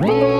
Whoa!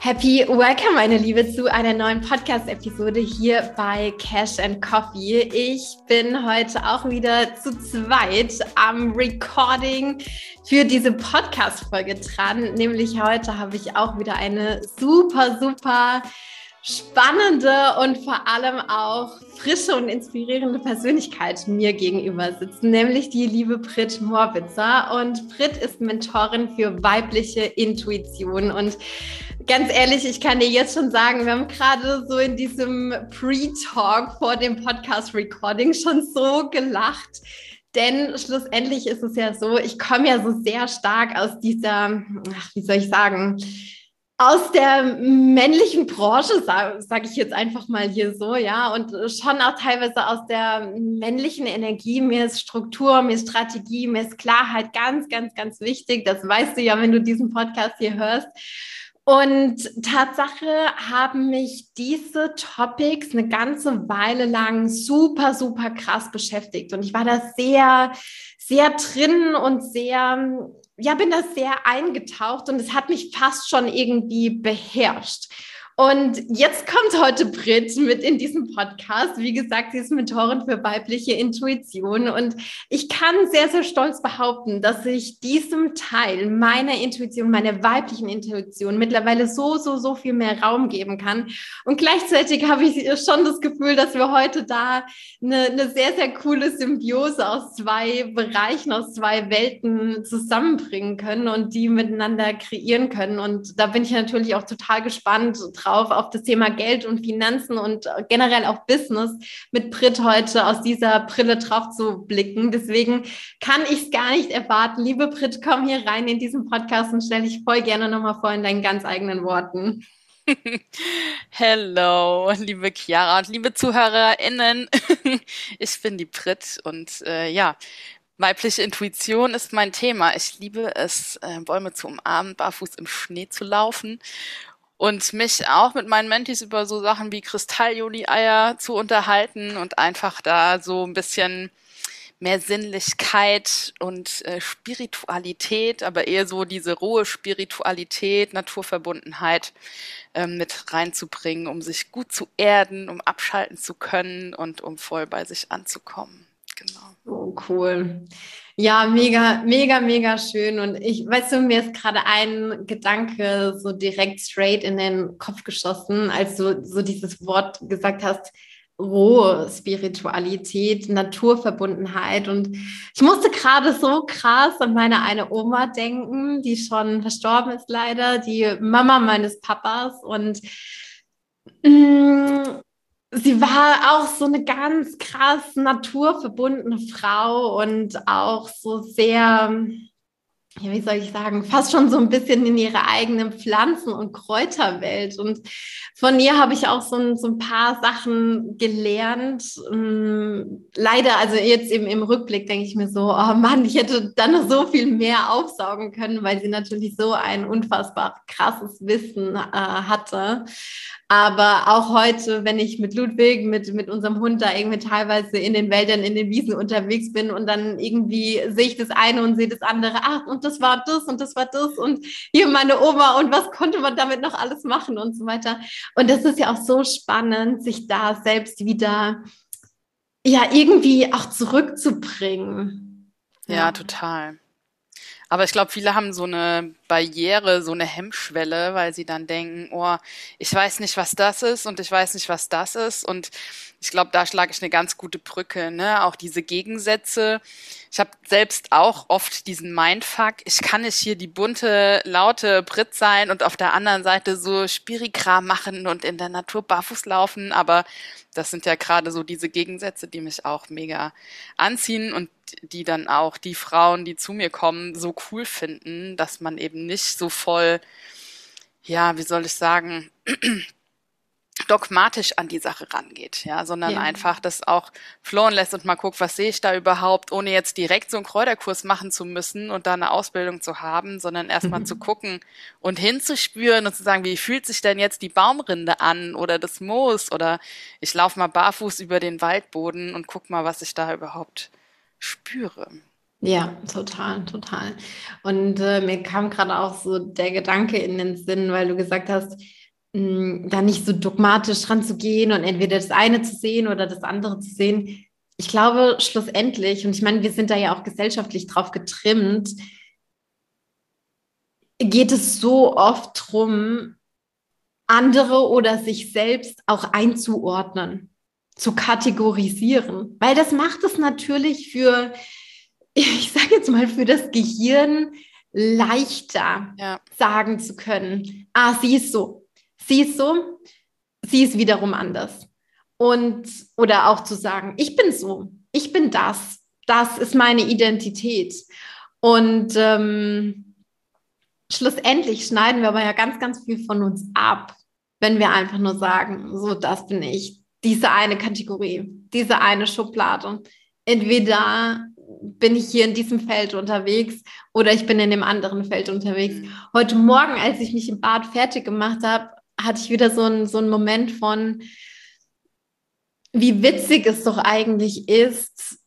Happy Welcome, meine Liebe, zu einer neuen Podcast-Episode hier bei Cash and Coffee. Ich bin heute auch wieder zu zweit am Recording für diese Podcast-Folge dran. Nämlich heute habe ich auch wieder eine super, super spannende und vor allem auch frische und inspirierende Persönlichkeit mir gegenüber sitzen, nämlich die liebe Brit Morbitzer. Und Brit ist Mentorin für weibliche Intuition und ganz ehrlich, ich kann dir jetzt schon sagen, wir haben gerade so in diesem Pre-Talk vor dem Podcast-Recording schon so gelacht. Denn schlussendlich ist es ja so, ich komme ja so sehr stark aus dieser, ach, wie soll ich sagen, aus der männlichen Branche, sage sag ich jetzt einfach mal hier so, ja, und schon auch teilweise aus der männlichen Energie. Mir ist Struktur, mir ist Strategie, mir ist Klarheit ganz, ganz, ganz wichtig. Das weißt du ja, wenn du diesen Podcast hier hörst. Und Tatsache haben mich diese Topics eine ganze Weile lang super, super krass beschäftigt. Und ich war da sehr, sehr drin und sehr, ja, bin da sehr eingetaucht und es hat mich fast schon irgendwie beherrscht. Und jetzt kommt heute Brit mit in diesem Podcast. Wie gesagt, sie ist Mentorin für weibliche Intuition. Und ich kann sehr, sehr stolz behaupten, dass ich diesem Teil meiner Intuition, meiner weiblichen Intuition mittlerweile so, so, so viel mehr Raum geben kann. Und gleichzeitig habe ich schon das Gefühl, dass wir heute da eine, eine sehr, sehr coole Symbiose aus zwei Bereichen, aus zwei Welten zusammenbringen können und die miteinander kreieren können. Und da bin ich natürlich auch total gespannt drauf drauf, auf das Thema Geld und Finanzen und generell auch Business mit Brit heute aus dieser Brille drauf zu blicken. Deswegen kann ich es gar nicht erwarten. Liebe Brit, komm hier rein in diesen Podcast und stell dich voll gerne nochmal vor in deinen ganz eigenen Worten. Hello, liebe Chiara und liebe ZuhörerInnen. Ich bin die Brit und äh, ja, Weibliche Intuition ist mein Thema. Ich liebe es, äh, Bäume zu umarmen, barfuß im Schnee zu laufen und mich auch mit meinen Mentis über so Sachen wie Kristalljuli-Eier zu unterhalten und einfach da so ein bisschen mehr Sinnlichkeit und äh, Spiritualität, aber eher so diese rohe Spiritualität, Naturverbundenheit ähm, mit reinzubringen, um sich gut zu erden, um abschalten zu können und um voll bei sich anzukommen. Genau. Oh, cool. Ja, mega, mega, mega schön. Und ich, weißt du, mir ist gerade ein Gedanke so direkt straight in den Kopf geschossen, als du so dieses Wort gesagt hast, rohe Spiritualität, Naturverbundenheit. Und ich musste gerade so krass an meine eine Oma denken, die schon verstorben ist leider, die Mama meines Papas. Und mm, sie war auch so eine ganz krass naturverbundene Frau und auch so sehr, ja, wie soll ich sagen, fast schon so ein bisschen in ihre eigenen Pflanzen- und Kräuterwelt. Und von ihr habe ich auch so ein, so ein paar Sachen gelernt. Ähm, leider, also jetzt eben im Rückblick denke ich mir so, oh Mann, ich hätte da noch so viel mehr aufsaugen können, weil sie natürlich so ein unfassbar krasses Wissen äh, hatte. Aber auch heute, wenn ich mit Ludwig, mit, mit unserem Hund da irgendwie teilweise in den Wäldern, in den Wiesen unterwegs bin und dann irgendwie sehe ich das eine und sehe das andere, ach, und das war das und das war das und hier meine Oma und was konnte man damit noch alles machen und so weiter. Und das ist ja auch so spannend, sich da selbst wieder, ja, irgendwie auch zurückzubringen. ja, ja total. Aber ich glaube, viele haben so eine Barriere, so eine Hemmschwelle, weil sie dann denken, oh, ich weiß nicht, was das ist und ich weiß nicht, was das ist. Und ich glaube, da schlage ich eine ganz gute Brücke. Ne? Auch diese Gegensätze ich habe selbst auch oft diesen Mindfuck, ich kann nicht hier die bunte, laute Brit sein und auf der anderen Seite so Spirikram machen und in der Natur barfuß laufen, aber das sind ja gerade so diese Gegensätze, die mich auch mega anziehen und die dann auch die Frauen, die zu mir kommen, so cool finden, dass man eben nicht so voll, ja, wie soll ich sagen, dogmatisch an die Sache rangeht, ja, sondern ja. einfach das auch flowen lässt und mal guckt, was sehe ich da überhaupt, ohne jetzt direkt so einen Kräuterkurs machen zu müssen und da eine Ausbildung zu haben, sondern erstmal mhm. zu gucken und hinzuspüren und zu sagen, wie fühlt sich denn jetzt die Baumrinde an oder das Moos oder ich laufe mal barfuß über den Waldboden und guck mal, was ich da überhaupt spüre. Ja, total, total. Und äh, mir kam gerade auch so der Gedanke in den Sinn, weil du gesagt hast, mh, da nicht so dogmatisch ranzugehen und entweder das eine zu sehen oder das andere zu sehen. Ich glaube, schlussendlich, und ich meine, wir sind da ja auch gesellschaftlich drauf getrimmt, geht es so oft darum, andere oder sich selbst auch einzuordnen, zu kategorisieren. Weil das macht es natürlich für, ich sage jetzt mal, für das Gehirn leichter ja. sagen zu können, ah, sie ist so, sie ist so, sie ist wiederum anders. Und, oder auch zu sagen, ich bin so, ich bin das, das ist meine Identität. Und ähm, schlussendlich schneiden wir aber ja ganz, ganz viel von uns ab, wenn wir einfach nur sagen, so, das bin ich, diese eine Kategorie, diese eine Schublade. Entweder bin ich hier in diesem Feld unterwegs oder ich bin in dem anderen Feld unterwegs. Mhm. Heute Morgen, als ich mich im Bad fertig gemacht habe, hatte ich wieder so einen, so Moment von, wie witzig es doch eigentlich ist,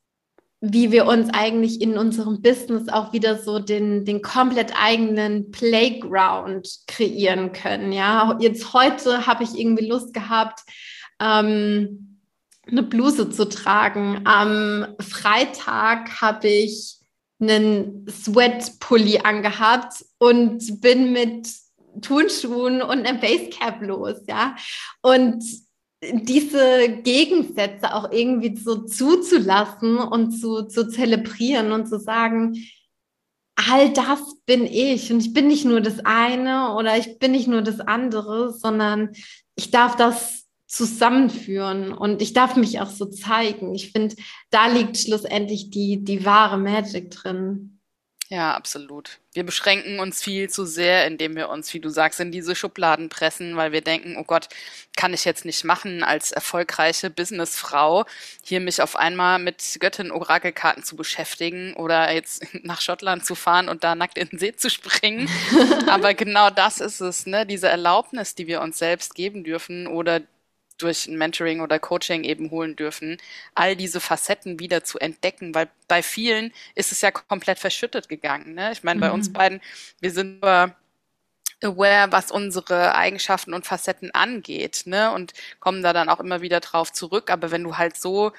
wie wir uns eigentlich in unserem Business auch wieder so den, den komplett eigenen Playground kreieren können. Ja, jetzt heute habe ich irgendwie Lust gehabt, ähm, eine Bluse zu tragen. Am Freitag habe ich einen Sweatpulli angehabt und bin mit Turnschuhen und einem Basecap los, ja. Und diese Gegensätze auch irgendwie so zuzulassen und zu, zu zelebrieren und zu sagen, all das bin ich und ich bin nicht nur das eine oder ich bin nicht nur das andere, sondern ich darf das zusammenführen und ich darf mich auch so zeigen. Ich finde, da liegt schlussendlich die, die wahre Magic drin. Ja, absolut. Wir beschränken uns viel zu sehr, indem wir uns, wie du sagst, in diese Schubladen pressen, weil wir denken, oh Gott, kann ich jetzt nicht machen, als erfolgreiche Businessfrau, hier mich auf einmal mit Göttin-Orakelkarten zu beschäftigen oder jetzt nach Schottland zu fahren und da nackt in den See zu springen. Aber genau das ist es, ne? Diese Erlaubnis, die wir uns selbst geben dürfen oder durch ein Mentoring oder Coaching eben holen dürfen, all diese Facetten wieder zu entdecken, weil bei vielen ist es ja komplett verschüttet gegangen. Ne? Ich meine, bei mhm. uns beiden, wir sind aber aware, was unsere Eigenschaften und Facetten angeht, ne? Und kommen da dann auch immer wieder drauf zurück. Aber wenn du halt so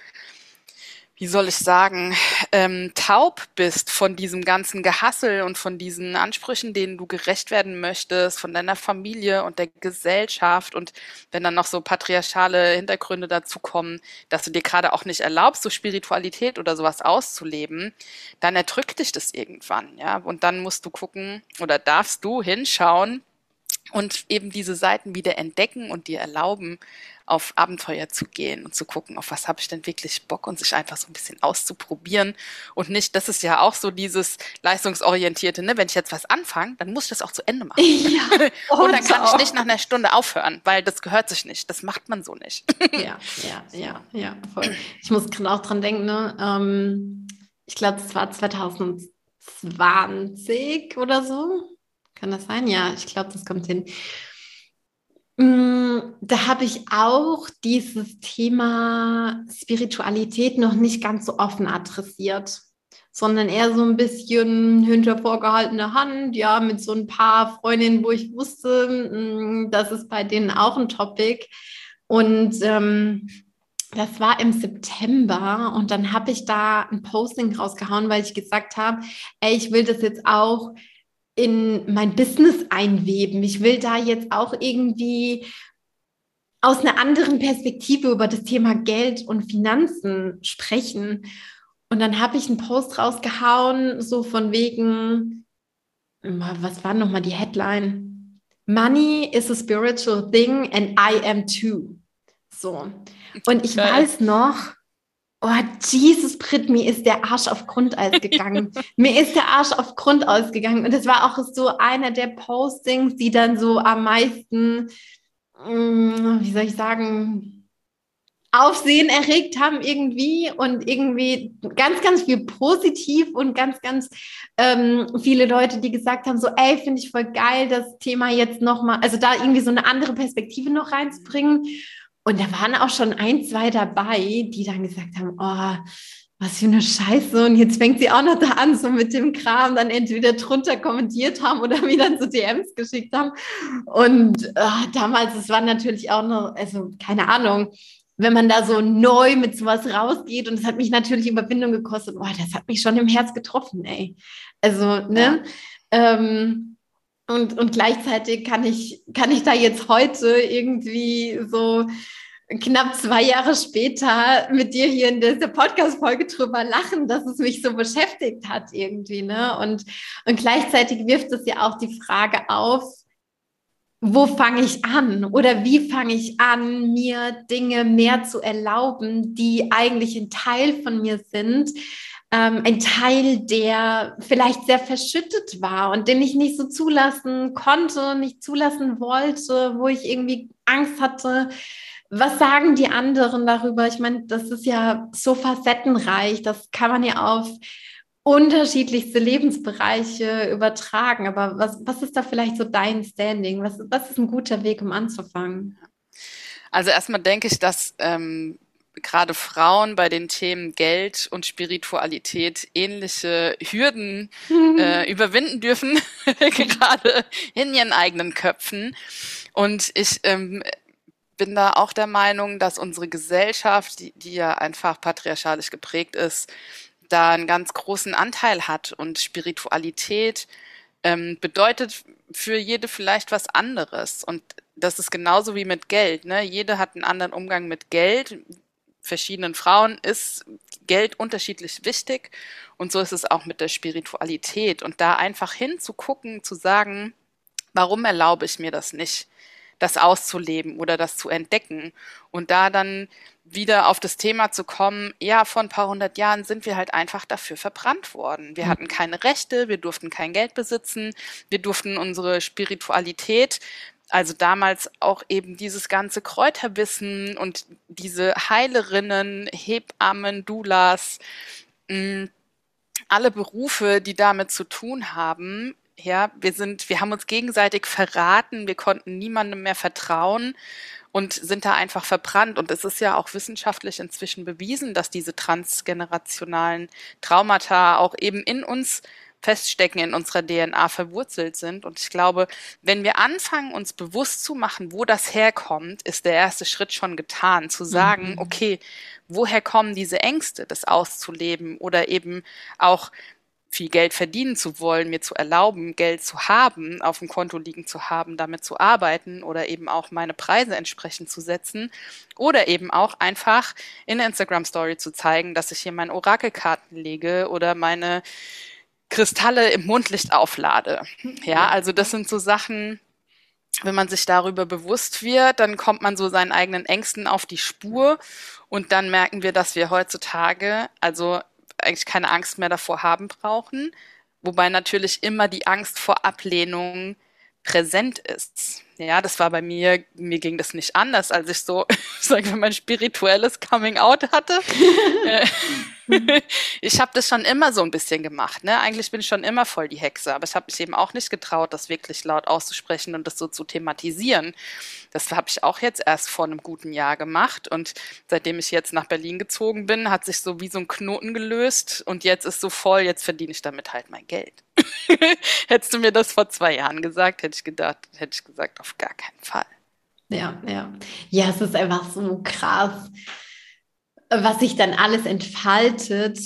wie soll ich sagen, ähm, taub bist von diesem ganzen Gehassel und von diesen Ansprüchen, denen du gerecht werden möchtest, von deiner Familie und der Gesellschaft und wenn dann noch so patriarchale Hintergründe dazu kommen, dass du dir gerade auch nicht erlaubst, so Spiritualität oder sowas auszuleben, dann erdrückt dich das irgendwann, ja. Und dann musst du gucken oder darfst du hinschauen, und eben diese Seiten wieder entdecken und dir erlauben, auf Abenteuer zu gehen und zu gucken, auf was habe ich denn wirklich Bock und sich einfach so ein bisschen auszuprobieren und nicht, das ist ja auch so dieses leistungsorientierte, ne? wenn ich jetzt was anfange, dann muss ich das auch zu Ende machen. Ja, und dann kann ich nicht nach einer Stunde aufhören, weil das gehört sich nicht, das macht man so nicht. ja, ja, ja, ja, voll. Ich muss gerade auch dran denken, ne? Ähm, ich glaube, es war 2020 oder so, kann das sein? Ja, ich glaube, das kommt hin. Mm, da habe ich auch dieses Thema Spiritualität noch nicht ganz so offen adressiert, sondern eher so ein bisschen hinter vorgehaltener Hand, ja, mit so ein paar Freundinnen, wo ich wusste, mm, das ist bei denen auch ein Topic. Und ähm, das war im September und dann habe ich da ein Posting rausgehauen, weil ich gesagt habe, ey, ich will das jetzt auch in mein Business einweben. Ich will da jetzt auch irgendwie aus einer anderen Perspektive über das Thema Geld und Finanzen sprechen. Und dann habe ich einen Post rausgehauen, so von wegen, was war nochmal die Headline? Money is a spiritual thing and I am too. So. Und ich Geil. weiß noch, oh Jesus Brit, mir ist der Arsch auf Grundeis gegangen. mir ist der Arsch auf Grundeis gegangen. Und es war auch so einer der Postings, die dann so am meisten, mm, wie soll ich sagen, Aufsehen erregt haben irgendwie und irgendwie ganz, ganz viel positiv und ganz, ganz ähm, viele Leute, die gesagt haben, so, ey, finde ich voll geil, das Thema jetzt nochmal, also da irgendwie so eine andere Perspektive noch reinzubringen. Und da waren auch schon ein, zwei dabei, die dann gesagt haben, oh, was für eine Scheiße. Und jetzt fängt sie auch noch da an, so mit dem Kram, dann entweder drunter kommentiert haben oder mir dann so DMs geschickt haben. Und äh, damals, es war natürlich auch noch, also keine Ahnung, wenn man da so neu mit sowas rausgeht und es hat mich natürlich Überwindung gekostet, boah, das hat mich schon im Herz getroffen, ey. Also, ne? Ja. Ähm, und, und gleichzeitig kann ich, kann ich da jetzt heute irgendwie so knapp zwei Jahre später mit dir hier in dieser Podcast-Folge drüber lachen, dass es mich so beschäftigt hat irgendwie, ne? Und, und gleichzeitig wirft es ja auch die Frage auf, wo fange ich an oder wie fange ich an, mir Dinge mehr zu erlauben, die eigentlich ein Teil von mir sind, ähm, ein Teil, der vielleicht sehr verschüttet war und den ich nicht so zulassen konnte, nicht zulassen wollte, wo ich irgendwie Angst hatte. Was sagen die anderen darüber? Ich meine, das ist ja so facettenreich, das kann man ja auf unterschiedlichste Lebensbereiche übertragen. Aber was, was ist da vielleicht so dein Standing? Was, was ist ein guter Weg, um anzufangen? Also erstmal denke ich, dass ähm, gerade Frauen bei den Themen Geld und Spiritualität ähnliche Hürden äh, überwinden dürfen, gerade in ihren eigenen Köpfen. Und ich ähm, bin da auch der Meinung, dass unsere Gesellschaft, die, die ja einfach patriarchalisch geprägt ist, da einen ganz großen Anteil hat und Spiritualität ähm, bedeutet für jede vielleicht was anderes. Und das ist genauso wie mit Geld. Ne? Jede hat einen anderen Umgang mit Geld. Verschiedenen Frauen ist Geld unterschiedlich wichtig. Und so ist es auch mit der Spiritualität. Und da einfach hinzugucken, zu sagen, warum erlaube ich mir das nicht? das auszuleben oder das zu entdecken und da dann wieder auf das Thema zu kommen, ja, vor ein paar hundert Jahren sind wir halt einfach dafür verbrannt worden. Wir mhm. hatten keine Rechte, wir durften kein Geld besitzen, wir durften unsere Spiritualität, also damals auch eben dieses ganze Kräuterwissen und diese Heilerinnen, Hebammen, Doulas, mh, alle Berufe, die damit zu tun haben, ja, wir sind, wir haben uns gegenseitig verraten, wir konnten niemandem mehr vertrauen und sind da einfach verbrannt. Und es ist ja auch wissenschaftlich inzwischen bewiesen, dass diese transgenerationalen Traumata auch eben in uns feststecken, in unserer DNA verwurzelt sind. Und ich glaube, wenn wir anfangen, uns bewusst zu machen, wo das herkommt, ist der erste Schritt schon getan, zu sagen, mhm. okay, woher kommen diese Ängste, das auszuleben oder eben auch viel Geld verdienen zu wollen, mir zu erlauben, Geld zu haben, auf dem Konto liegen zu haben, damit zu arbeiten oder eben auch meine Preise entsprechend zu setzen oder eben auch einfach in der Instagram Story zu zeigen, dass ich hier meine Orakelkarten lege oder meine Kristalle im Mondlicht auflade. Ja, also das sind so Sachen, wenn man sich darüber bewusst wird, dann kommt man so seinen eigenen Ängsten auf die Spur und dann merken wir, dass wir heutzutage, also eigentlich keine Angst mehr davor haben brauchen. Wobei natürlich immer die Angst vor Ablehnung präsent ist. Ja, das war bei mir, mir ging das nicht anders, als ich so, sagen wir mal, spirituelles Coming Out hatte. Äh, ich habe das schon immer so ein bisschen gemacht. Ne? Eigentlich bin ich schon immer voll die Hexe, aber ich habe mich eben auch nicht getraut, das wirklich laut auszusprechen und das so zu thematisieren. Das habe ich auch jetzt erst vor einem guten Jahr gemacht und seitdem ich jetzt nach Berlin gezogen bin, hat sich so wie so ein Knoten gelöst und jetzt ist so voll, jetzt verdiene ich damit halt mein Geld. Hättest du mir das vor zwei Jahren gesagt, hätte ich gedacht, hätte ich gesagt, auf gar keinen Fall. Ja, ja. Ja, es ist einfach so krass was sich dann alles entfaltet,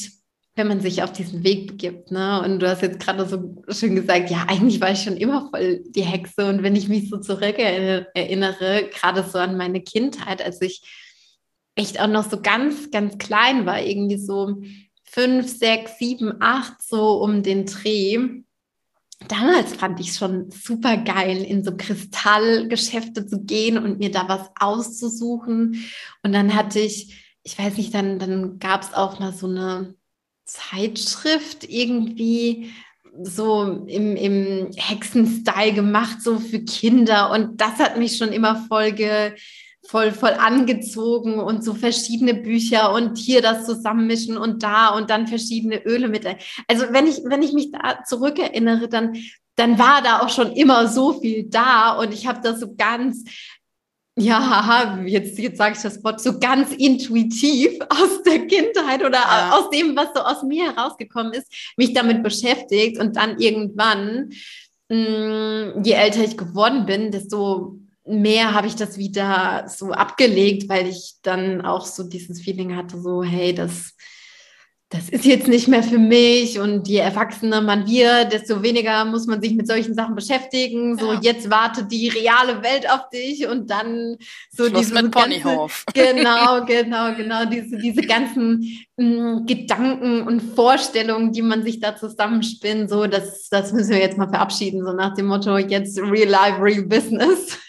wenn man sich auf diesen Weg begibt. Ne? Und du hast jetzt gerade so schön gesagt, ja, eigentlich war ich schon immer voll die Hexe. Und wenn ich mich so zurück erinnere, gerade so an meine Kindheit, als ich echt auch noch so ganz, ganz klein war, irgendwie so fünf, sechs, sieben, acht, so um den Dreh. Damals fand ich schon super geil, in so Kristallgeschäfte zu gehen und mir da was auszusuchen. Und dann hatte ich, ich weiß nicht, dann, dann gab es auch mal so eine Zeitschrift irgendwie so im, im Hexenstyle gemacht, so für Kinder. Und das hat mich schon immer voll, ge, voll, voll angezogen und so verschiedene Bücher und hier das zusammenmischen und da und dann verschiedene Öle mit. Also wenn ich, wenn ich mich da zurückerinnere, dann, dann war da auch schon immer so viel da und ich habe das so ganz ja, jetzt, jetzt sage ich das Wort so ganz intuitiv aus der Kindheit oder ja. aus dem, was so aus mir herausgekommen ist, mich damit beschäftigt und dann irgendwann, mh, mm, je älter ich geworden bin, desto mehr habe ich das wieder so abgelegt, weil ich dann auch so dieses Feeling hatte, so, hey, das das ist jetzt nicht mehr für mich und je erwachsener man wird, desto weniger muss man sich mit solchen Sachen beschäftigen. So, ja. jetzt wartet die reale Welt auf dich und dann so Schluss diese mit Ponyhof. Genau, genau, genau, diese, diese ganzen mh, mm, Gedanken und Vorstellungen, die man sich da zusammenspinnt, so, das, das müssen wir jetzt mal verabschieden, so nach dem Motto, jetzt real life, real business.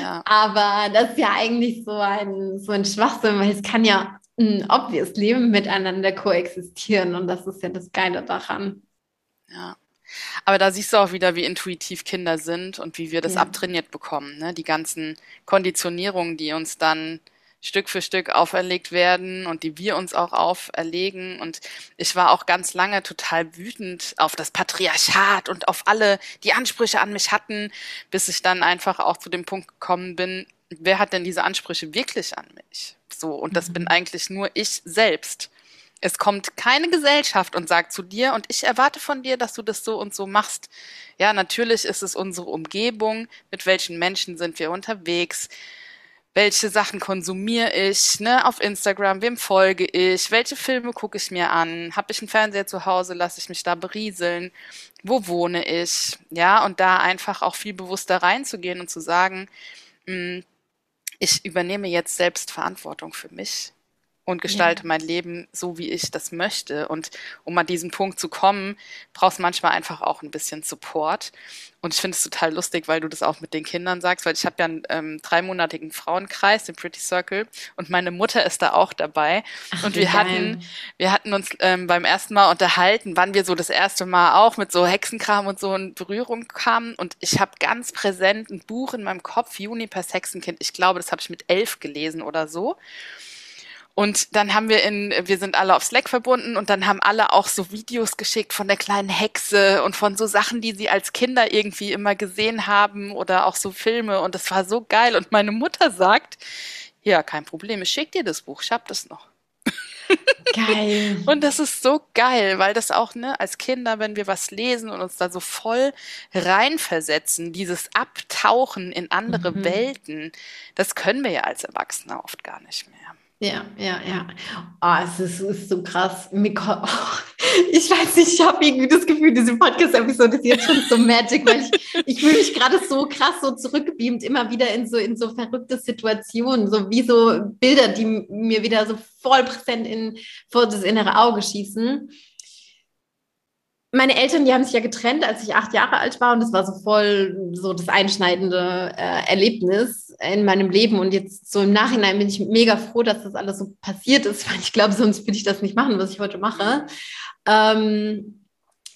Ja. Aber das ist ja eigentlich so ein, so ein Schwachsinn, weil es kann ja obviously miteinander koexistieren und das ist ja das Geile daran. Ja. Aber da siehst du auch wieder, wie intuitiv Kinder sind und wie wir das ja. abtrainiert bekommen. Ne? Die ganzen Konditionierungen, die uns dann Stück für Stück auferlegt werden und die wir uns auch auferlegen. Und ich war auch ganz lange total wütend auf das Patriarchat und auf alle, die Ansprüche an mich hatten, bis ich dann einfach auch zu dem Punkt gekommen bin, wer hat denn diese Ansprüche wirklich an mich? So, und das mhm. bin eigentlich nur ich selbst. Es kommt keine Gesellschaft und sagt zu dir, und ich erwarte von dir, dass du das so und so machst. Ja, natürlich ist es unsere Umgebung, mit welchen Menschen sind wir unterwegs, welche Sachen konsumiere ich, ne, auf Instagram, wem folge ich, welche Filme gucke ich mir an, habe ich einen Fernseher zu Hause, lasse ich mich da berieseln, wo wohne ich, ja, und da einfach auch viel bewusster reinzugehen und zu sagen, mh, hm, ich übernehme jetzt selbst Verantwortung für mich und gestalte ja. mein Leben so, wie ich das möchte. Und um an diesen Punkt zu kommen, brauchst manchmal einfach auch ein bisschen Support. Und ich finde es total lustig, weil du das auch mit den Kindern sagst, weil ich habe ja einen ähm, dreimonatigen Frauenkreis, den Pretty Circle, und meine Mutter ist da auch dabei. Ach, und wir geil. hatten, wir hatten uns ähm, beim ersten Mal unterhalten, wann wir so das erste Mal auch mit so Hexenkram und so in Berührung kamen. Und ich habe ganz präsent ein Buch in meinem Kopf, Junipers Hexenkind. Ich glaube, das habe ich mit elf gelesen oder so. Und dann haben wir in, wir sind alle auf Slack verbunden und dann haben alle auch so Videos geschickt von der kleinen Hexe und von so Sachen, die sie als Kinder irgendwie immer gesehen haben oder auch so Filme und das war so geil. Und meine Mutter sagt, ja, kein Problem, ich schick dir das Buch, ich hab das noch. Geil. und das ist so geil, weil das auch, ne, als Kinder, wenn wir was lesen und uns da so voll reinversetzen, dieses Abtauchen in andere mhm. Welten, das können wir ja als Erwachsene oft gar nicht mehr. Ja, ja, ja. Oh, es ist, ist so krass. Oh, ich weiß nicht, ich habe irgendwie das Gefühl, diese Podcast-Episode ist jetzt schon so magic, weil ich, ich fühle mich gerade so krass so zurückgebeamt, immer wieder in so, in so verrückte Situationen, so wie so Bilder, die mir wieder so voll präsent in, vor das innere Auge schießen meine Eltern, die haben sich ja getrennt, als ich acht Jahre alt war und das war so voll so das einschneidende äh, Erlebnis in meinem Leben und jetzt so im Nachhinein bin ich mega froh, dass das alles so passiert ist, weil ich glaube, sonst würde ich das nicht machen, was ich heute mache. Ähm,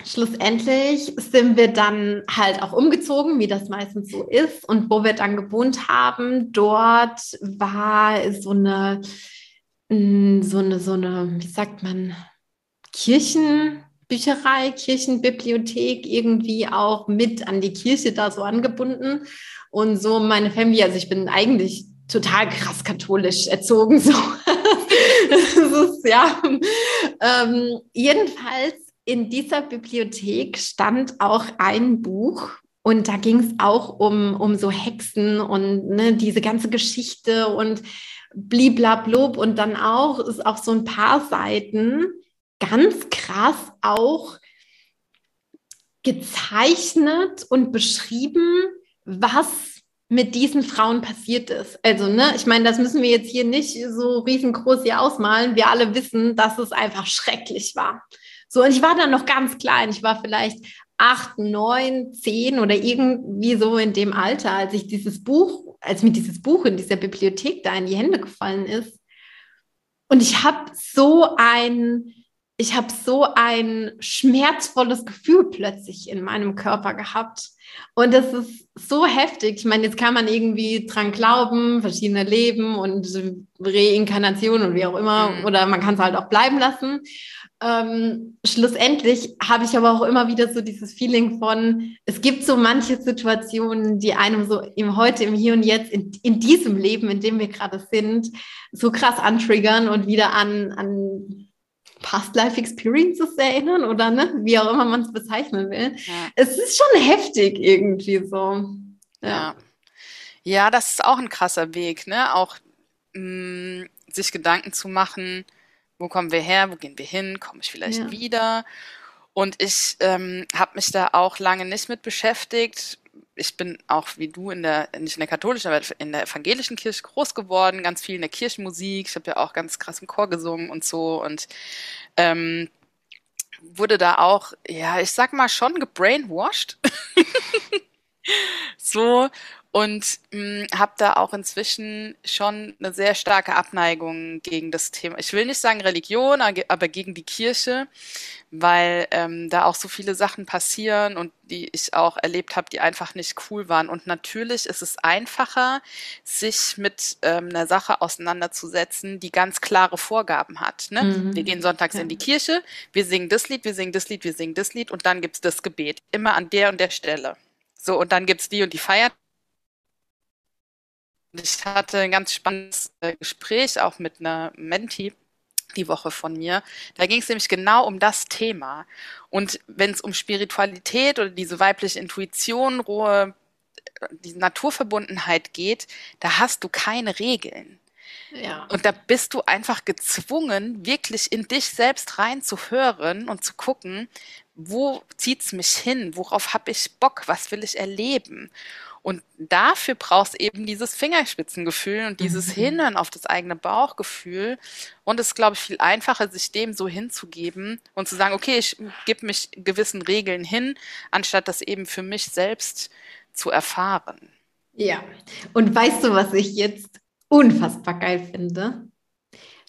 schlussendlich sind wir dann halt auch umgezogen, wie das meistens so ist und wo wir dann gewohnt haben, dort war so eine, mm, so eine, so eine, wie sagt man, Kirchen, Bücherei, Kirchenbibliothek irgendwie auch mit an die Kirche da so angebunden. Und so meine Familie, also ich bin eigentlich total krass katholisch erzogen. So. ist, ja. Ähm, jedenfalls in dieser Bibliothek stand auch ein Buch. Und da ging es auch um, um so Hexen und ne, diese ganze Geschichte und bliblablub. Und dann auch ist auch so ein paar Seiten ganz krass auch gezeichnet und beschrieben, was mit diesen Frauen passiert ist. Also, ne, ich meine, das müssen wir jetzt hier nicht so riesengroß hier ausmalen. Wir alle wissen, dass es einfach schrecklich war. So, und ich war dann noch ganz klein. Ich war vielleicht acht, neun, zehn oder irgendwie so in dem Alter, als ich dieses Buch, als mir dieses Buch in dieser Bibliothek da in die Hände gefallen ist. Und ich habe so ein, ich habe so ein schmerzvolles Gefühl plötzlich in meinem Körper gehabt. Und das ist so heftig. Ich meine, jetzt kann man irgendwie dran glauben, verschiedene Leben und Reinkarnation und wie auch immer, mhm. oder man kann es halt auch bleiben lassen. Ähm, schlussendlich habe ich aber auch immer wieder so dieses Feeling von, es gibt so manche Situationen, die einem so im Heute, im Hier und Jetzt, in, in diesem Leben, in dem wir gerade sind, so krass antriggern und wieder an, an Past Life Experiences erinnern oder ne, wie auch immer man es bezeichnen will. Ja. Es ist schon heftig irgendwie so. Ja. ja. das ist auch ein krasser Weg, ne? Auch mh, mm, sich Gedanken zu machen, wo kommen wir her, wo gehen wir hin, komme ich vielleicht ja. wieder. Und ich ähm, habe mich da auch lange nicht mit beschäftigt. Ich bin auch wie du in der, nicht in der katholischen, aber in der evangelischen Kirche groß geworden, ganz viel in der Kirchenmusik. Ich habe ja auch ganz krass im Chor gesungen und so und ähm, wurde da auch, ja, ich sag mal schon gebrainwashed. so und hm, habe da auch inzwischen schon eine sehr starke Abneigung gegen das Thema. Ich will nicht sagen Religion, aber gegen die Kirche, weil ähm, da auch so viele Sachen passieren und die ich auch erlebt habe, die einfach nicht cool waren. Und natürlich ist es einfacher, sich mit ähm, einer Sache auseinanderzusetzen, die ganz klare Vorgaben hat. Ne? Mhm. Wir gehen sonntags ja. in die Kirche, wir singen das Lied, wir singen das Lied, wir singen das Lied und dann gibt's das Gebet. Immer an der und der Stelle. So, und dann gibt's die und die Feiertage ich hatte ein ganz spannendes äh, Gespräch auch mit einer Menti die Woche von mir. Da ging es nämlich genau um das Thema. Und wenn es um Spiritualität oder diese weibliche Intuition, rohe, die Naturverbundenheit geht, da hast du keine Regeln. Ja. Und da bist du einfach gezwungen, wirklich in dich selbst reinzuhören und zu gucken, wo zieht's mich hin? Worauf habe ich Bock? Was will ich erleben? Und dafür brauchst eben dieses Fingerspitzengefühl und dieses mhm. Hinhören auf das eigene Bauchgefühl. Und es ist, glaube ich, viel einfacher, sich dem so hinzugeben und zu sagen, okay, ich gebe mich gewissen Regeln hin, anstatt das eben für mich selbst zu erfahren. Ja, und weißt du, was ich jetzt unfassbar geil finde?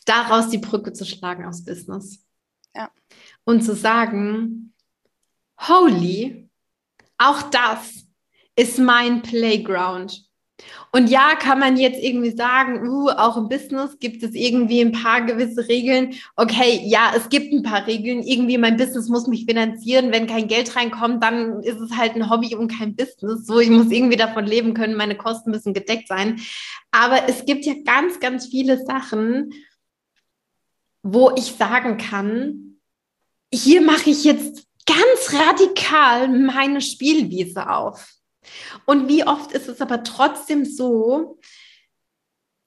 Daraus die Brücke zu schlagen aus Business. Ja. Und zu sagen, holy, auch das ist mein Playground. Und ja, kann man jetzt irgendwie sagen, uh, auch im Business gibt es irgendwie ein paar gewisse Regeln. Okay, ja, es gibt ein paar Regeln. Irgendwie mein Business muss mich finanzieren. Wenn kein Geld reinkommt, dann ist es halt ein Hobby und kein Business. So, ich muss irgendwie davon leben können. Meine Kosten müssen gedeckt sein. Aber es gibt ja ganz, ganz viele Sachen, wo ich sagen kann, hier mache ich jetzt ganz radikal meine Spielwiese auf. Und wie oft ist es aber trotzdem so,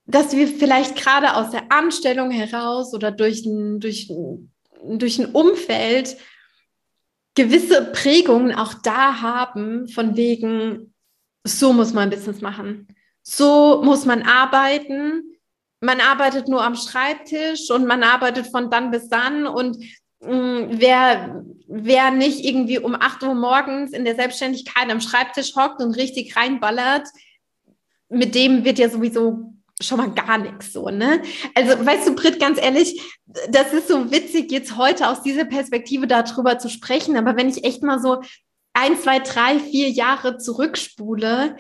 dass wir vielleicht gerade aus der Anstellung heraus oder durch ein, durch, durch ein Umfeld gewisse Prägungen auch da haben, von wegen, so muss man Business machen, so muss man arbeiten, man arbeitet nur am Schreibtisch und man arbeitet von dann bis dann und wer, wer nicht irgendwie um 8 Uhr morgens in der Selbstständigkeit am Schreibtisch hockt und richtig reinballert, mit dem wird ja sowieso schon mal gar nichts so, ne? Also, weißt du, Britt, ganz ehrlich, das ist so witzig, jetzt heute aus dieser Perspektive darüber zu sprechen, aber wenn ich echt mal so ein, zwei, drei, vier Jahre zurückspule,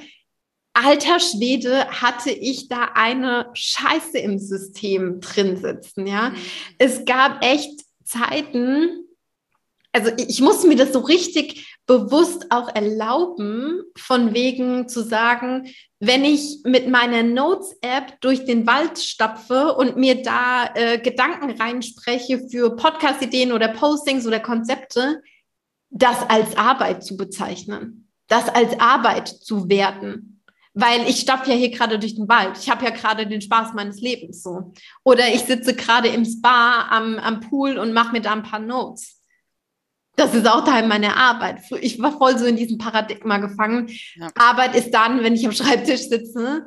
alter Schwede, hatte ich da eine Scheiße im System drin sitzen, ja? Mhm. Es gab echt Zeiten, also ich musste mir das so richtig bewusst auch erlauben, von wegen zu sagen, wenn ich mit meiner Notes-App durch den Wald stapfe und mir da äh, Gedanken reinspreche für Podcast-Ideen oder Postings oder Konzepte, das als Arbeit zu bezeichnen, das als Arbeit zu werten weil ich stapfe ja hier gerade durch den Wald. Ich habe ja gerade den Spaß meines Lebens so. Oder ich sitze gerade im Spa am, am Pool und mache mir da ein paar Notes. das ist auch Teil meiner Arbeit. Ich war voll so in diesem Paradigma gefangen. Ja. Arbeit ist dann, wenn ich am Schreibtisch sitze,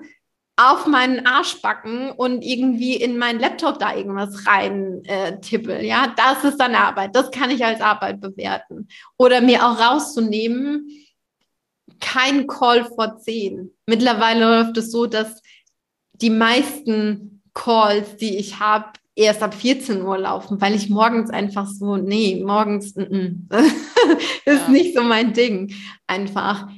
auf meinen Arschbacken und irgendwie in meinen Laptop da irgendwas rein äh, tippel. Ja, das ist dann Arbeit. Das kann ich als Arbeit bewerten. Oder mir auch rauszunehmen, kein Call vor zehn. Mittlerweile läuft es so, dass die meisten Calls, die ich habe, erst ab 14 Uhr laufen, weil ich morgens einfach so, nee, morgens n -n. ist ja. nicht so mein Ding. Einfach.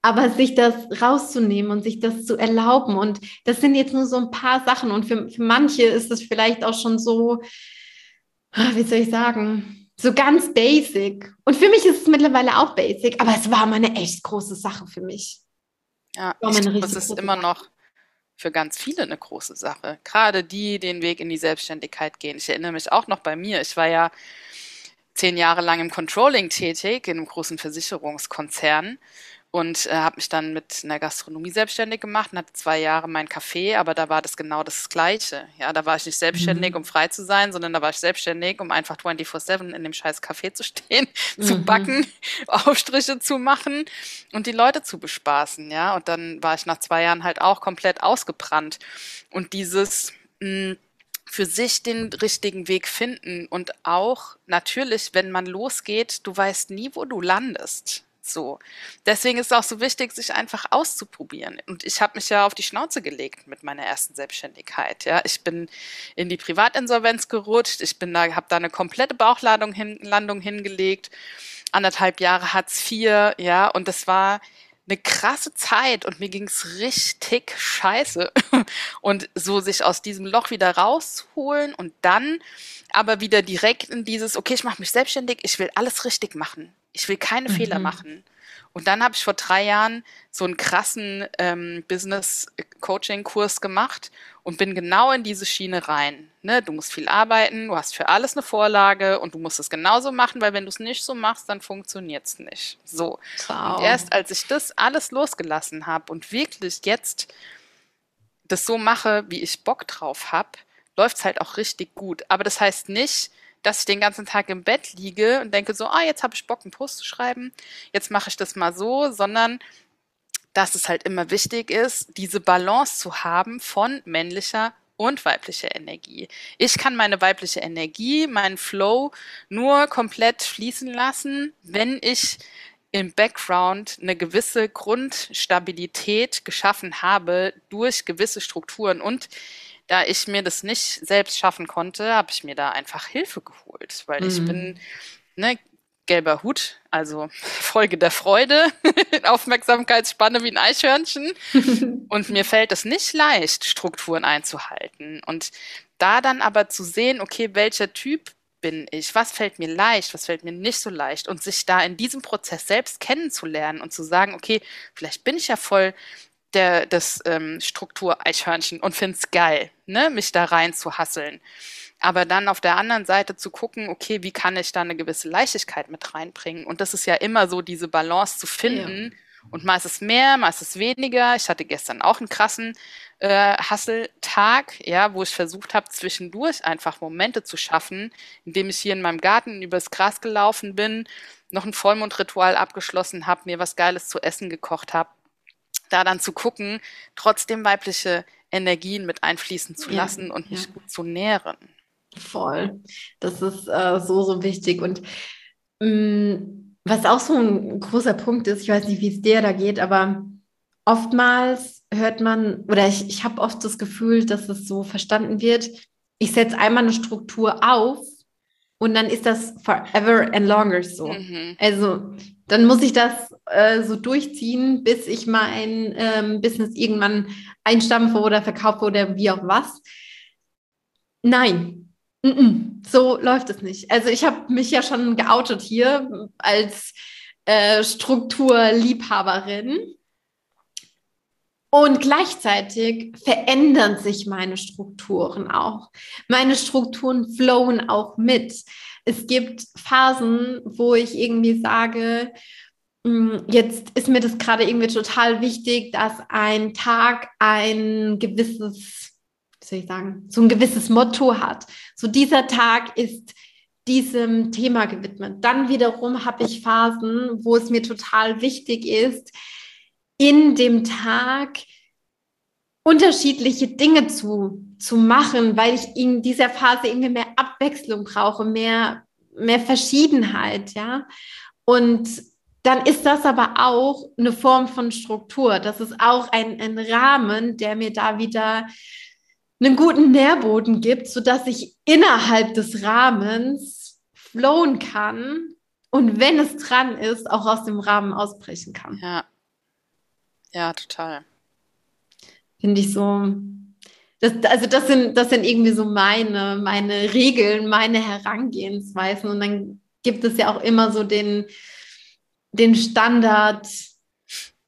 Aber sich das rauszunehmen und sich das zu erlauben. Und das sind jetzt nur so ein paar Sachen. Und für, für manche ist es vielleicht auch schon so, ah, wie soll ich sagen, so ganz basic. Und für mich ist es mittlerweile auch basic, aber es war mal eine echt große Sache für mich. Ja, ich glaube, es ist immer noch für ganz viele eine große Sache. Gerade die, den Weg in die Selbstständigkeit gehen. Ich erinnere mich auch noch bei mir. Ich war ja zehn Jahre lang im Controlling tätig, in einem großen Versicherungskonzern und äh, habe mich dann mit einer Gastronomie selbstständig gemacht und hatte zwei Jahre mein Café, aber da war das genau das Gleiche. Ja, da war ich nicht selbstständig, mhm. um frei zu sein, sondern da war ich selbstständig, um einfach 24-7 in dem scheiß Café zu stehen, mhm. zu backen, Aufstriche zu machen und die Leute zu bespaßen. Ja, und dann war ich nach zwei Jahren halt auch komplett ausgebrannt. Und dieses, mh, hm, für sich den richtigen Weg finden und auch natürlich, wenn man losgeht, du weißt nie, wo du landest. So. Deswegen ist es auch so wichtig, sich einfach auszuprobieren. Und ich habe mich ja auf die Schnauze gelegt mit meiner ersten Selbstständigkeit. Ja, ich bin in die Privatinsolvenz gerutscht. Ich bin da, habe da eine komplette Bauchlandung hin, Landung hingelegt. Anderthalb Jahre Hartz IV, ja, und das war eine krasse Zeit und mir ging's richtig scheiße. Und so sich aus diesem Loch wieder rausholen und dann aber wieder direkt in dieses, okay, ich mache mich selbstständig, ich will alles richtig machen. Ich will keine mhm. Fehler machen. Und dann habe ich vor drei Jahren so einen krassen ähm, Business-Coaching-Kurs gemacht und bin genau in diese Schiene rein. Ne? Du musst viel arbeiten, du hast für alles eine Vorlage und du musst es genauso machen, weil wenn du es nicht so machst, dann funktioniert es nicht. So. Wow. Und erst als ich das alles losgelassen habe und wirklich jetzt das so mache, wie ich Bock drauf habe, läuft es halt auch richtig gut. Aber das heißt nicht, dass ich den ganzen Tag im Bett liege und denke so, ah, jetzt habe ich Bock, einen Post zu schreiben, jetzt mache ich das mal so, sondern dass es halt immer wichtig ist, diese Balance zu haben von männlicher und weiblicher Energie. Ich kann meine weibliche Energie, meinen Flow nur komplett fließen lassen, wenn ich im Background eine gewisse Grundstabilität geschaffen habe durch gewisse Strukturen und da ich mir das nicht selbst schaffen konnte, habe ich mir da einfach Hilfe geholt, weil mhm. ich bin ne, gelber Hut, also Folge der Freude, Aufmerksamkeitsspanne wie ein Eichhörnchen. und mir fällt es nicht leicht, Strukturen einzuhalten. Und da dann aber zu sehen, okay, welcher Typ bin ich? Was fällt mir leicht? Was fällt mir nicht so leicht? Und sich da in diesem Prozess selbst kennenzulernen und zu sagen, okay, vielleicht bin ich ja voll der, das ähm, Struktur-Eichhörnchen und finde es geil, ne, mich da rein zu hasseln. Aber dann auf der anderen Seite zu gucken, okay, wie kann ich da eine gewisse Leichtigkeit mit reinbringen? Und das ist ja immer so, diese Balance zu finden. Ja. Und mal ist es mehr, mal ist es weniger. Ich hatte gestern auch einen krassen äh, Hasseltag, ja, wo ich versucht habe, zwischendurch einfach Momente zu schaffen, indem ich hier in meinem Garten übers Gras gelaufen bin, noch ein Vollmondritual abgeschlossen habe, mir was Geiles zu essen gekocht habe da dann zu gucken, trotzdem weibliche Energien mit einfließen zu lassen ja, und mich ja. gut zu nähren. Voll. Das ist äh, so, so wichtig. Und mh, mm, was auch so ein großer Punkt ist, ich weiß nicht, wie es dir da geht, aber oftmals hört man, oder ich, ich habe oft das Gefühl, dass es so verstanden wird, ich setze einmal eine Struktur auf und dann ist das forever and longer so. Mhm. Also dann muss ich das äh, so durchziehen, bis ich mein ähm, Business irgendwann einstampfe oder verkaufe oder wie auch was. Nein, so läuft es nicht. Also ich habe mich ja schon geoutet hier als äh, Strukturliebhaberin. Und gleichzeitig verändern sich meine Strukturen auch. Meine Strukturen flowen auch mit. Es gibt Phasen, wo ich irgendwie sage, hm, jetzt ist mir das gerade irgendwie total wichtig, dass ein Tag ein gewisses, wie soll ich sagen, so ein gewisses Motto hat. So dieser Tag ist diesem Thema gewidmet. Dann wiederum habe ich Phasen, wo es mir total wichtig ist, in dem Tag unterschiedliche Dinge zu, zu machen, weil ich in dieser Phase irgendwie mehr Abwechslung brauche, mehr, mehr Verschiedenheit, ja. Und dann ist das aber auch eine Form von Struktur. Das ist auch ein, ein Rahmen, der mir da wieder einen guten Nährboden gibt, sodass ich innerhalb des Rahmens flowen kann und wenn es dran ist, auch aus dem Rahmen ausbrechen kann. Ja. Ja, total. Finde ich so. Das, also das sind, das sind irgendwie so meine, meine Regeln, meine Herangehensweisen. Und dann gibt es ja auch immer so den, den Standard,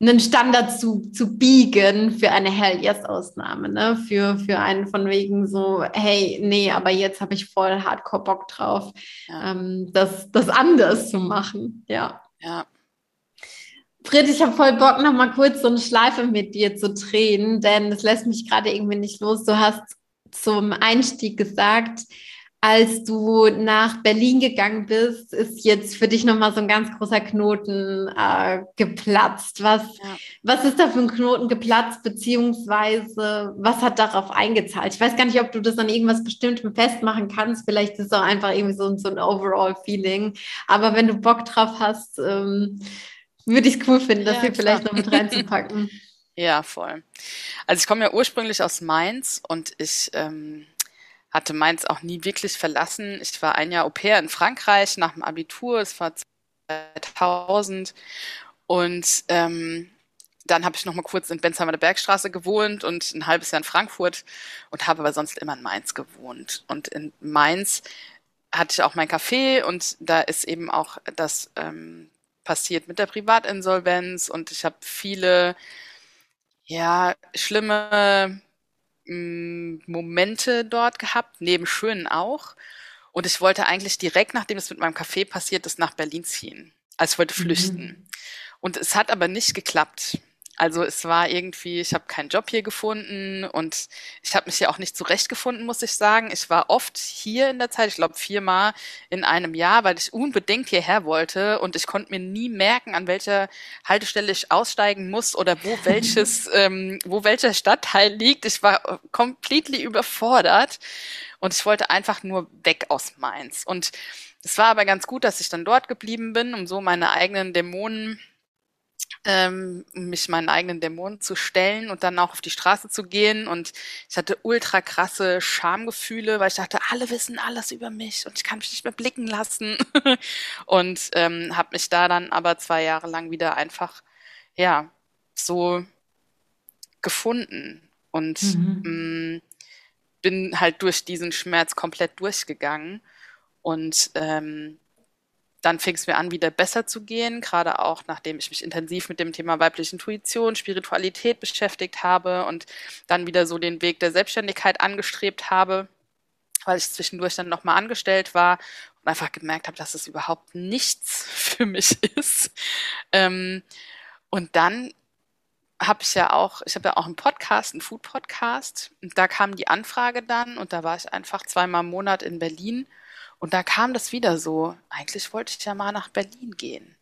einen Standard zu, zu biegen für eine Hell Yes Ausnahme, ne? Für, für einen von wegen so, hey, nee, aber jetzt habe ich voll Hardcore Bock drauf, ja. ähm, das, das anders zu machen. Ja. Ja. Fred, ich habe voll Bock, noch mal kurz so eine Schleife mit dir zu drehen, denn das lässt mich gerade irgendwie nicht los. Du hast zum Einstieg gesagt, als du nach Berlin gegangen bist, ist jetzt für dich nochmal so ein ganz großer Knoten äh, geplatzt. Was, ja. was ist da für ein Knoten geplatzt, beziehungsweise was hat darauf eingezahlt? Ich weiß gar nicht, ob du das an irgendwas Bestimmtem festmachen kannst. Vielleicht ist es auch einfach irgendwie so, so ein Overall-Feeling. Aber wenn du Bock drauf hast, ähm, würde ich es cool finden, das ja, hier vielleicht noch mit reinzupacken. ja, voll. Also ich komme ja ursprünglich aus Mainz und ich ähm, hatte Mainz auch nie wirklich verlassen. Ich war ein Jahr Au pair in Frankreich nach dem Abitur, es war 2000 und ähm, dann habe ich noch mal kurz in Benzheimer Bergstraße gewohnt und ein halbes Jahr in Frankfurt und habe aber sonst immer in Mainz gewohnt. Und in Mainz hatte ich auch mein Café und da ist eben auch das ähm, passiert mit der Privatinsolvenz und ich habe viele ja schlimme Mm, Momente dort gehabt, neben schönen auch. Und ich wollte eigentlich direkt, nachdem es mit meinem Café passiert ist, nach Berlin ziehen. Also ich wollte flüchten. Mhm. Und es hat aber nicht geklappt. Also es war irgendwie, ich habe keinen Job hier gefunden und ich habe mich hier auch nicht zurechtgefunden, muss ich sagen. Ich war oft hier in der Zeit, ich glaube viermal in einem Jahr, weil ich unbedingt hierher wollte und ich konnte mir nie merken, an welcher Haltestelle ich aussteigen muss oder wo welches, ähm, wo welcher Stadtteil liegt. Ich war completely überfordert und ich wollte einfach nur weg aus Mainz. Und es war aber ganz gut, dass ich dann dort geblieben bin, um so meine eigenen Dämonen ähm, mich meinen eigenen Dämonen zu stellen und dann auch auf die Straße zu gehen. Und ich hatte ultra krasse Schamgefühle, weil ich dachte, alle wissen alles über mich und ich kann mich nicht mehr blicken lassen. und ähm, habe mich da dann aber zwei Jahre lang wieder einfach, ja, so gefunden und mhm. mh, mm, bin halt durch diesen Schmerz komplett durchgegangen. Und ähm, dann fing es mir an, wieder besser zu gehen, gerade auch nachdem ich mich intensiv mit dem Thema weibliche Intuition, Spiritualität beschäftigt habe und dann wieder so den Weg der Selbstständigkeit angestrebt habe, weil ich zwischendurch dann nochmal angestellt war und einfach gemerkt habe, dass es überhaupt nichts für mich ist. Ähm, und dann habe ich ja auch, ich habe ja auch einen Podcast, einen Food-Podcast. Und da kam die Anfrage dann und da war ich einfach zweimal im Monat in Berlin und da kam das wieder so, eigentlich wollte ich ja mal nach Berlin gehen.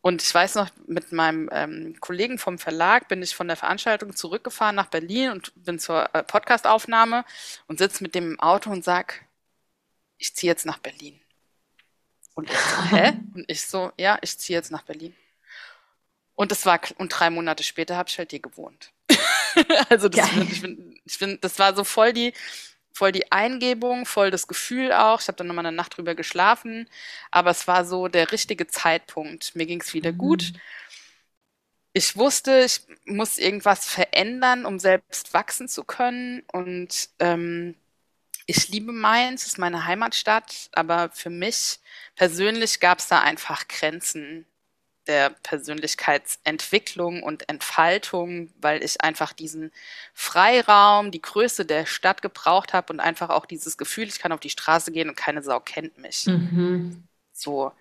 Und ich weiß noch, mit meinem ähm, Kollegen vom Verlag bin ich von der Veranstaltung zurückgefahren nach Berlin und bin zur äh, Podcastaufnahme und sitze mit dem im Auto und sag, ich ziehe jetzt nach Berlin. Und ich so, hä? Und ich so, ja, ich ziehe jetzt nach Berlin. Und das war, und drei Monate später habe ich halt hier gewohnt. also das, ich bin, ich bin, das war so voll die, voll die Eingebung, voll das Gefühl auch. Ich habe dann nochmal eine Nacht drüber geschlafen, aber es war so der richtige Zeitpunkt. Mir ging es wieder mhm. gut. Ich wusste, ich muss irgendwas verändern, um selbst wachsen zu können. Und ähm, ich liebe Mainz, ist meine Heimatstadt, aber für mich persönlich gab es da einfach Grenzen der Persönlichkeitsentwicklung und Entfaltung, weil ich einfach diesen Freiraum, die Größe der Stadt gebraucht habe und einfach auch dieses Gefühl, ich kann auf die Straße gehen und keine Sau kennt mich. Mhm. So.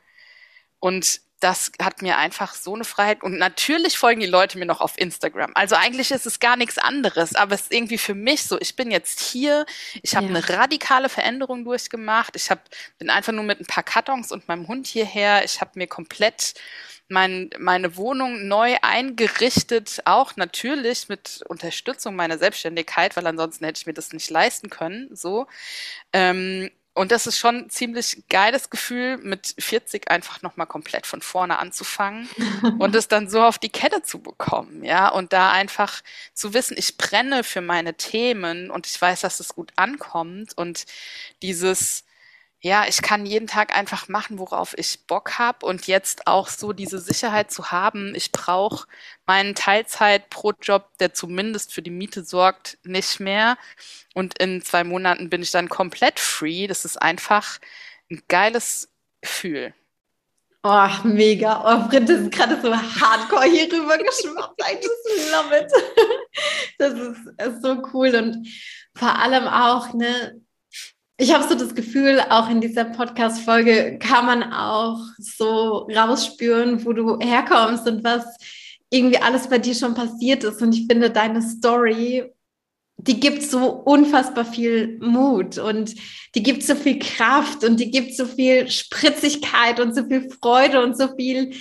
Und das hat mir einfach so eine Freiheit. Und natürlich folgen die Leute mir noch auf Instagram. Also eigentlich ist es gar nichts anderes, aber es ist irgendwie für mich so, ich bin jetzt hier, ich habe ja. eine radikale Veränderung durchgemacht. Ich hab, bin einfach nur mit ein paar Kartons und meinem Hund hierher. Ich habe mir komplett mein, meine Wohnung neu eingerichtet, auch natürlich mit Unterstützung meiner Selbstständigkeit, weil ansonsten hätte ich mir das nicht leisten können. So. Ähm, und das ist schon ein ziemlich geiles Gefühl, mit 40 einfach nochmal komplett von vorne anzufangen und es dann so auf die Kette zu bekommen, ja. Und da einfach zu wissen, ich brenne für meine Themen und ich weiß, dass es gut ankommt und dieses, ja, ich kann jeden Tag einfach machen, worauf ich Bock habe und jetzt auch so diese Sicherheit zu haben, ich brauche meinen Teilzeit-Pro-Job, der zumindest für die Miete sorgt, nicht mehr. Und in zwei Monaten bin ich dann komplett free. Das ist einfach ein geiles Gefühl. Oh, mega. Oh, Britt, das ist gerade so hardcore hier rüber geschwappt. I just love it. Das ist, ist so cool und vor allem auch, ne, ich habe so das Gefühl, auch in dieser Podcast-Folge kann man auch so rausspüren, wo du herkommst und was irgendwie alles bei dir schon passiert ist. Und ich finde, deine Story, die gibt so unfassbar viel Mut und die gibt so viel Kraft und die gibt so viel Spritzigkeit und so viel Freude und so viel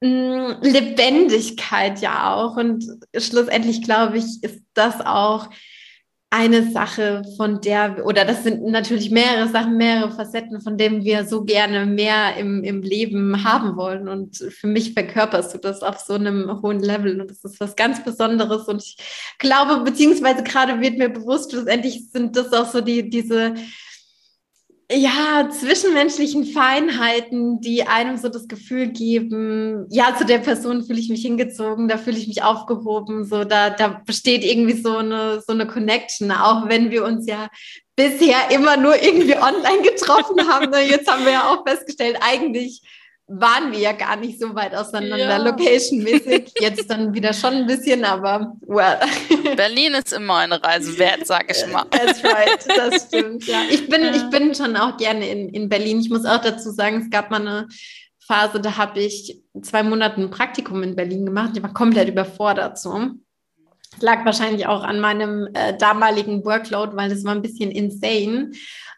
mh, mm, Lebendigkeit ja auch. Und schlussendlich, glaube ich, ist das auch eine Sache, von der, oder das sind natürlich mehrere Sachen, mehrere Facetten, von denen wir so gerne mehr im, im Leben haben wollen. Und für mich verkörperst du das auf so einem hohen Level. Und das ist was ganz Besonderes. Und ich glaube, beziehungsweise gerade wird mir bewusst, schlussendlich sind das auch so die, diese, ja, zwischenmenschlichen Feinheiten, die einem so das Gefühl geben, ja, zu der Person fühle ich mich hingezogen, da fühle ich mich aufgehoben, so, da, da besteht irgendwie so eine, so eine Connection, auch wenn wir uns ja bisher immer nur irgendwie online getroffen haben. Ne? Jetzt haben wir ja auch festgestellt, eigentlich waren wir ja gar nicht so weit auseinander, ja. location-mäßig. Jetzt dann wieder schon ein bisschen, aber well. Berlin ist immer eine Reise wert, sag ich mal. That's right, das stimmt, ja. Ich bin, ich bin schon auch gerne in, in Berlin. Ich muss auch dazu sagen, es gab mal eine Phase, da habe ich zwei Monate ein Praktikum in Berlin gemacht. Ich war komplett überfordert so. Das lag wahrscheinlich auch an meinem äh, damaligen Workload, weil das war ein bisschen insane.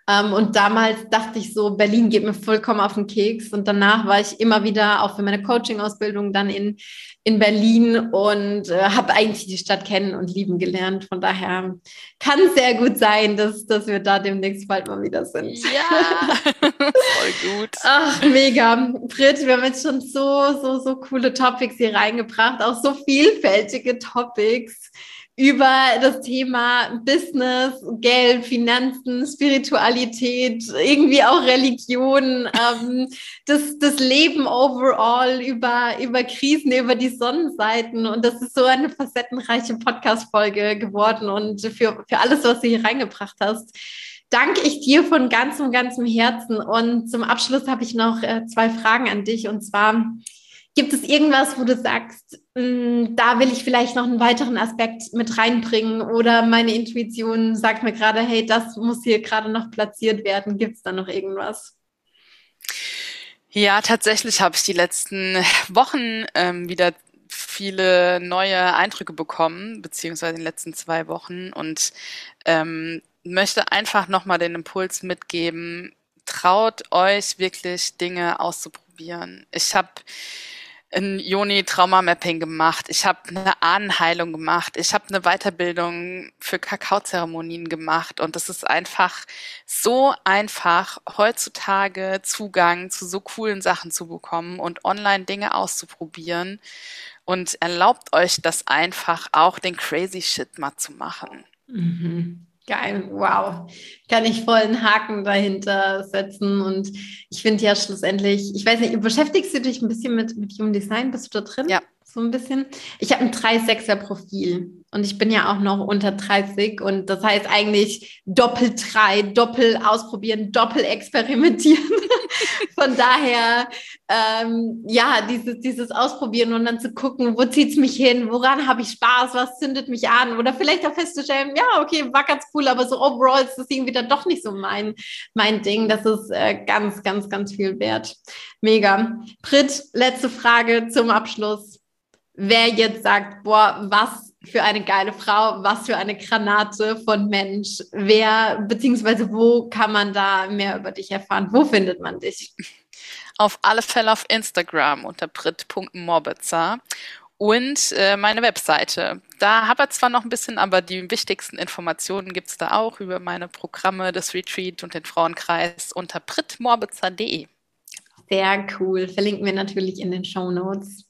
Ähm, und damals dachte ich so, Berlin geht mir vollkommen auf den Keks. Und danach war ich immer wieder, auch für meine Coaching-Ausbildung, dann in, in Berlin und äh, habe eigentlich die Stadt kennen und lieben gelernt. Von daher kann es sehr gut sein, dass, dass wir da demnächst bald mal wieder sind. Ja, voll gut. Ach, mega. Brit, wir haben jetzt schon so, so, so coole Topics hier reingebracht, auch so vielfältige Topics über das Thema Business, Geld, Finanzen, Spiritualität, irgendwie auch Religion, ähm, das, das Leben overall, über, über Krisen, über die Sonnenseiten. Und das ist so eine facettenreiche Podcast-Folge geworden. Und für, für alles, was du hier reingebracht hast, danke ich dir von ganzem, ganzem Herzen. Und zum Abschluss habe ich noch äh, zwei Fragen an dich. Und zwar, Gibt es irgendwas, wo du sagst, mh, hm, da will ich vielleicht noch einen weiteren Aspekt mit reinbringen oder meine Intuition sagt mir gerade, hey, das muss hier gerade noch platziert werden. Gibt es da noch irgendwas? Ja, tatsächlich habe ich die letzten Wochen ähm, wieder viele neue Eindrücke bekommen, beziehungsweise in den letzten zwei Wochen und ähm, möchte einfach nochmal den Impuls mitgeben, traut euch wirklich Dinge auszuprobieren. Ich habe ein Joni-Trauma-Mapping gemacht. Ich habe eine Ahnenheilung gemacht. Ich habe eine Weiterbildung für Kakaozeremonien gemacht. Und es ist einfach so einfach, heutzutage Zugang zu so coolen Sachen zu bekommen und online Dinge auszuprobieren. Und erlaubt euch das einfach auch, den crazy Shit mal zu machen. Mhm. Geil, wow. Kann ich voll einen Haken dahinter setzen. Und ich finde ja schlussendlich, ich weiß nicht, beschäftigst du dich ein bisschen mit, mit Human Design? Bist du da drin? Ja, so ein bisschen. Ich habe ein 3-6er-Profil und ich bin ja auch noch unter 30 und das heißt eigentlich doppel 3, doppel ausprobieren, doppel experimentieren. Von daher, ähm, ja, dieses, dieses Ausprobieren und dann zu gucken, wo zieht es mich hin, woran habe ich Spaß, was zündet mich an oder vielleicht auch festzustellen, ja, okay, war ganz cool, aber so overall ist das irgendwie dann doch nicht so mein, mein Ding. Das ist äh, ganz, ganz, ganz viel wert. Mega. Brit, letzte Frage zum Abschluss wer jetzt sagt, boah, was für eine geile Frau, was für eine Granate von Mensch, wer, beziehungsweise wo kann man da mehr über dich erfahren? Wo findet man dich? Auf alle Fälle auf Instagram unter brit.morbitzer und äh, meine Webseite. Da habe ich zwar noch ein bisschen, aber die wichtigsten Informationen gibt es da auch über meine Programme, das Retreat und den Frauenkreis unter britmorbitzer.de. Sehr cool. Verlinken wir natürlich in den Show Notes.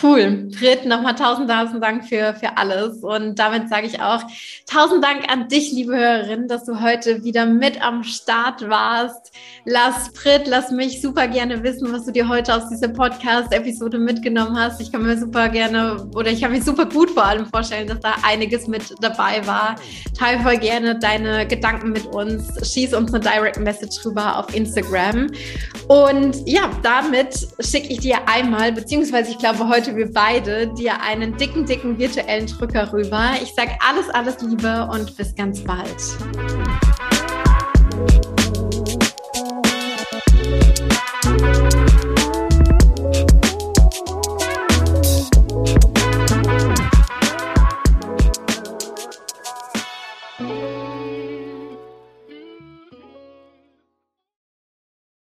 Cool. Frit, nochmal tausend, tausend Dank für, für alles. Und damit sage ich auch tausend Dank an dich, liebe Hörerin, dass du heute wieder mit am Start warst. Lass Frit, lass mich super gerne wissen, was du dir heute aus dieser Podcast-Episode mitgenommen hast. Ich kann mir super gerne oder ich kann mir super gut vor allem vorstellen, dass da einiges mit dabei war. Teil voll gerne deine Gedanken mit uns. Schieß uns eine Direct Message rüber auf Instagram. Und ja, damit schicke ich dir einmal, beziehungsweise ich glaube heute heute wir beide dir einen dicken, dicken virtuellen Drücker rüber. Ich sage alles, alles Liebe und bis ganz bald.